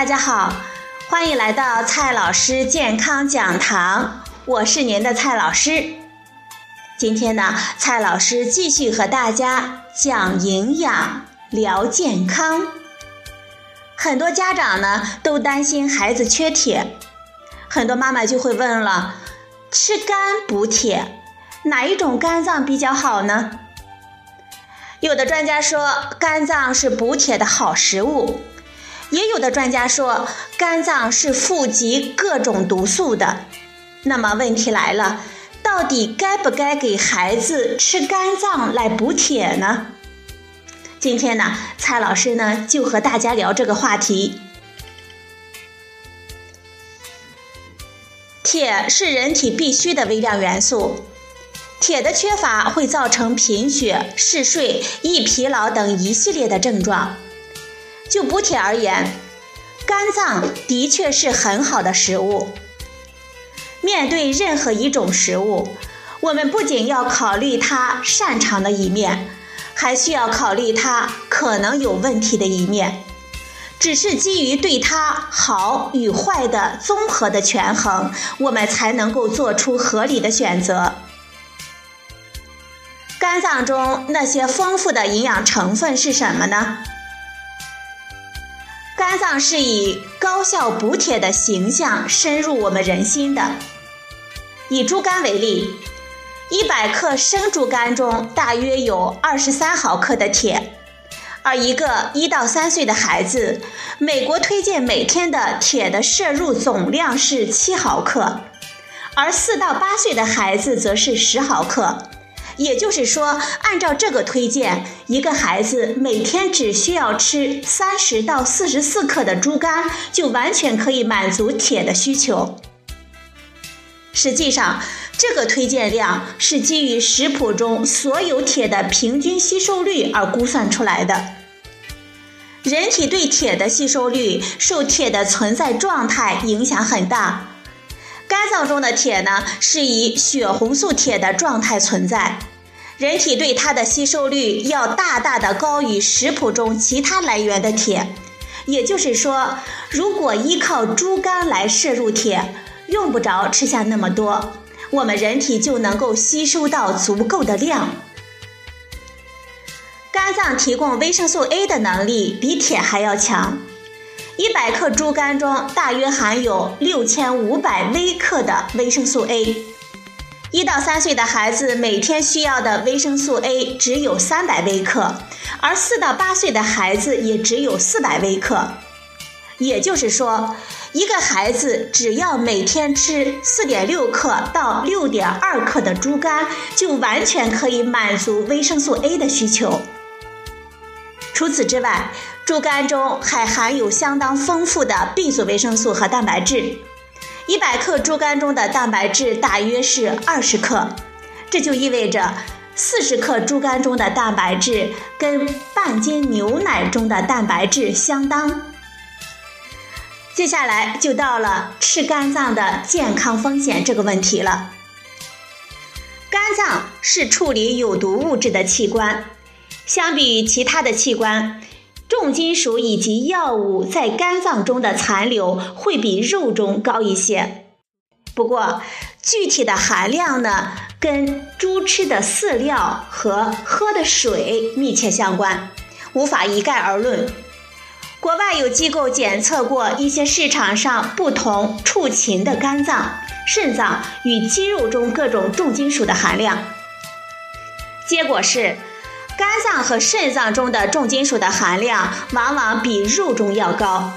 大家好，欢迎来到蔡老师健康讲堂，我是您的蔡老师。今天呢，蔡老师继续和大家讲营养、聊健康。很多家长呢都担心孩子缺铁，很多妈妈就会问了：吃肝补铁，哪一种肝脏比较好呢？有的专家说肝脏是补铁的好食物。也有的专家说，肝脏是富集各种毒素的。那么问题来了，到底该不该给孩子吃肝脏来补铁呢？今天呢，蔡老师呢就和大家聊这个话题。铁是人体必需的微量元素，铁的缺乏会造成贫血、嗜睡、易疲劳等一系列的症状。就补铁而言，肝脏的确是很好的食物。面对任何一种食物，我们不仅要考虑它擅长的一面，还需要考虑它可能有问题的一面。只是基于对它好与坏的综合的权衡，我们才能够做出合理的选择。肝脏中那些丰富的营养成分是什么呢？肝脏是以高效补铁的形象深入我们人心的。以猪肝为例，一百克生猪肝中大约有二十三毫克的铁，而一个一到三岁的孩子，美国推荐每天的铁的摄入总量是七毫克，而四到八岁的孩子则是十毫克。也就是说，按照这个推荐，一个孩子每天只需要吃三十到四十四克的猪肝，就完全可以满足铁的需求。实际上，这个推荐量是基于食谱中所有铁的平均吸收率而估算出来的。人体对铁的吸收率受铁的存在状态影响很大。肝脏中的铁呢，是以血红素铁的状态存在，人体对它的吸收率要大大的高于食谱中其他来源的铁。也就是说，如果依靠猪肝来摄入铁，用不着吃下那么多，我们人体就能够吸收到足够的量。肝脏提供维生素 A 的能力比铁还要强。一百克猪肝中大约含有六千五百微克的维生素 A，一到三岁的孩子每天需要的维生素 A 只有三百微克，而四到八岁的孩子也只有四百微克。也就是说，一个孩子只要每天吃四点六克到六点二克的猪肝，就完全可以满足维生素 A 的需求。除此之外，猪肝中还含有相当丰富的 B 族维生素和蛋白质。一百克猪肝中的蛋白质大约是二十克，这就意味着四十克猪肝中的蛋白质跟半斤牛奶中的蛋白质相当。接下来就到了吃肝脏的健康风险这个问题了。肝脏是处理有毒物质的器官。相比于其他的器官，重金属以及药物在肝脏中的残留会比肉中高一些。不过，具体的含量呢，跟猪吃的饲料和喝的水密切相关，无法一概而论。国外有机构检测过一些市场上不同畜禽的肝脏、肾脏与肌肉中各种重金属的含量，结果是。肝脏和肾脏中的重金属的含量往往比肉中要高，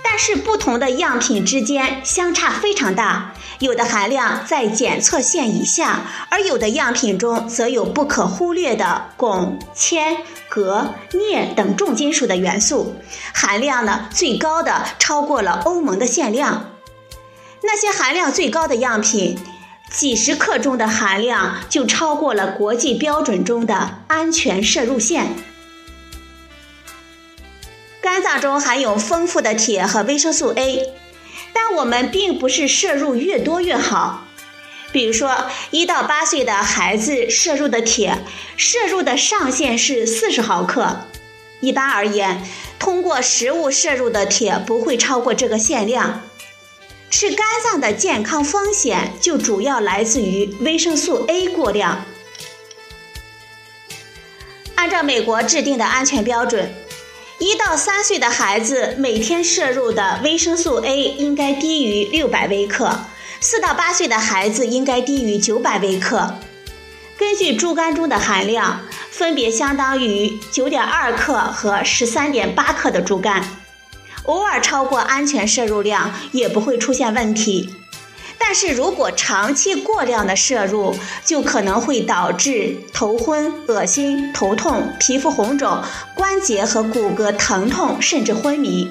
但是不同的样品之间相差非常大，有的含量在检测线以下，而有的样品中则有不可忽略的汞、铅、镉、镍等重金属的元素，含量呢最高的超过了欧盟的限量。那些含量最高的样品。几十克中的含量就超过了国际标准中的安全摄入线。肝脏中含有丰富的铁和维生素 A，但我们并不是摄入越多越好。比如说，一到八岁的孩子摄入的铁，摄入的上限是四十毫克。一般而言，通过食物摄入的铁不会超过这个限量。吃肝脏的健康风险就主要来自于维生素 A 过量。按照美国制定的安全标准，一到三岁的孩子每天摄入的维生素 A 应该低于六百微克，四到八岁的孩子应该低于九百微克。根据猪肝中的含量，分别相当于九点二克和十三点八克的猪肝，偶尔超过安全摄入量也不会出现问题。但是如果长期过量的摄入，就可能会导致头昏、恶心、头痛、皮肤红肿、关节和骨骼疼痛，甚至昏迷。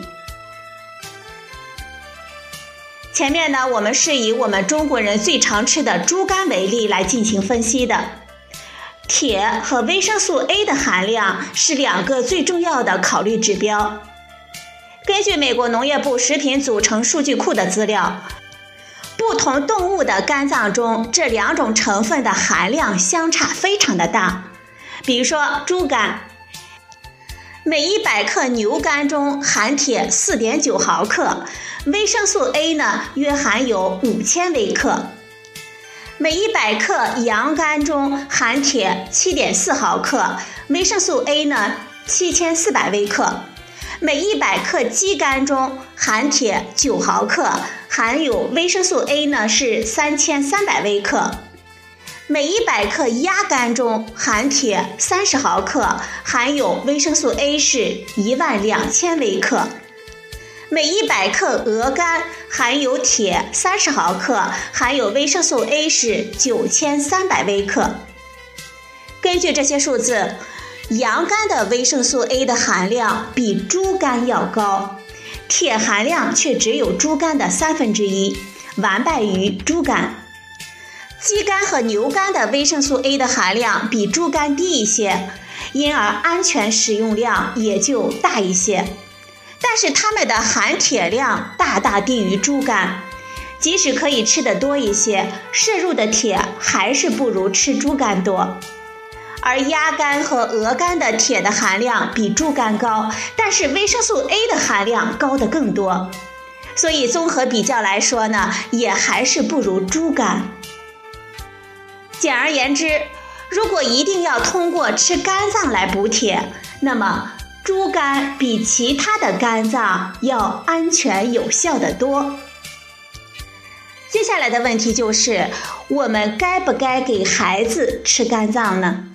前面呢，我们是以我们中国人最常吃的猪肝为例来进行分析的。铁和维生素 A 的含量是两个最重要的考虑指标。根据美国农业部食品组成数据库的资料。不同动物的肝脏中，这两种成分的含量相差非常的大。比如说，猪肝，每一百克牛肝中含铁四点九毫克，维生素 A 呢约含有五千微克；每一百克羊肝中含铁七点四毫克，维生素 A 呢七千四百微克。每一百克鸡肝中含铁九毫克，含有维生素 A 呢是三千三百微克。每一百克鸭肝中含铁三十毫克，含有维生素 A 是一万两千微克。每一百克鹅肝含有铁三十毫克，含有维生素 A 是九千三百微克。根据这些数字。羊肝的维生素 A 的含量比猪肝要高，铁含量却只有猪肝的三分之一，完败于猪肝。鸡肝和牛肝的维生素 A 的含量比猪肝低一些，因而安全使用量也就大一些。但是它们的含铁量大大低于猪肝，即使可以吃的多一些，摄入的铁还是不如吃猪肝多。而鸭肝和鹅肝的铁的含量比猪肝高，但是维生素 A 的含量高得更多，所以综合比较来说呢，也还是不如猪肝。简而言之，如果一定要通过吃肝脏来补铁，那么猪肝比其他的肝脏要安全有效的多。接下来的问题就是，我们该不该给孩子吃肝脏呢？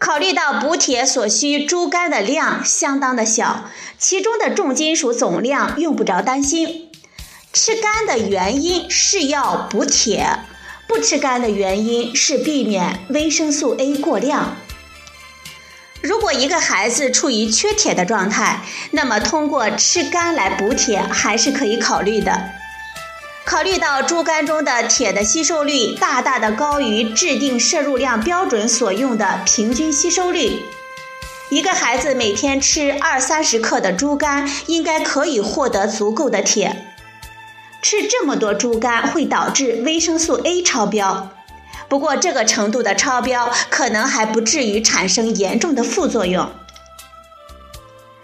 考虑到补铁所需猪肝的量相当的小，其中的重金属总量用不着担心。吃肝的原因是要补铁，不吃肝的原因是避免维生素 A 过量。如果一个孩子处于缺铁的状态，那么通过吃肝来补铁还是可以考虑的。考虑到猪肝中的铁的吸收率大大的高于制定摄入量标准所用的平均吸收率，一个孩子每天吃二三十克的猪肝，应该可以获得足够的铁。吃这么多猪肝会导致维生素 A 超标，不过这个程度的超标可能还不至于产生严重的副作用。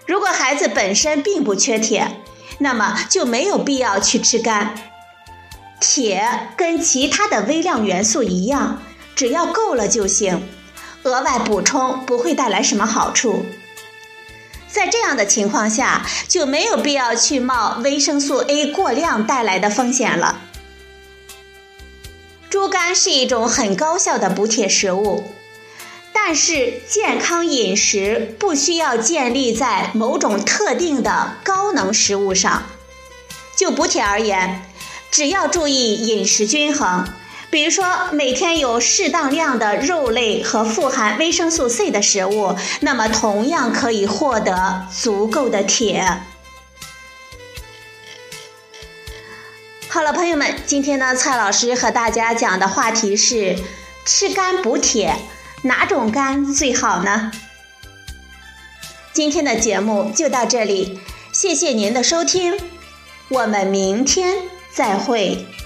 如果孩子本身并不缺铁，那么就没有必要去吃肝。铁跟其他的微量元素一样，只要够了就行，额外补充不会带来什么好处。在这样的情况下，就没有必要去冒维生素 A 过量带来的风险了。猪肝是一种很高效的补铁食物，但是健康饮食不需要建立在某种特定的高能食物上。就补铁而言。只要注意饮食均衡，比如说每天有适当量的肉类和富含维生素 C 的食物，那么同样可以获得足够的铁。好了，朋友们，今天呢，蔡老师和大家讲的话题是吃肝补铁，哪种肝最好呢？今天的节目就到这里，谢谢您的收听，我们明天。再会。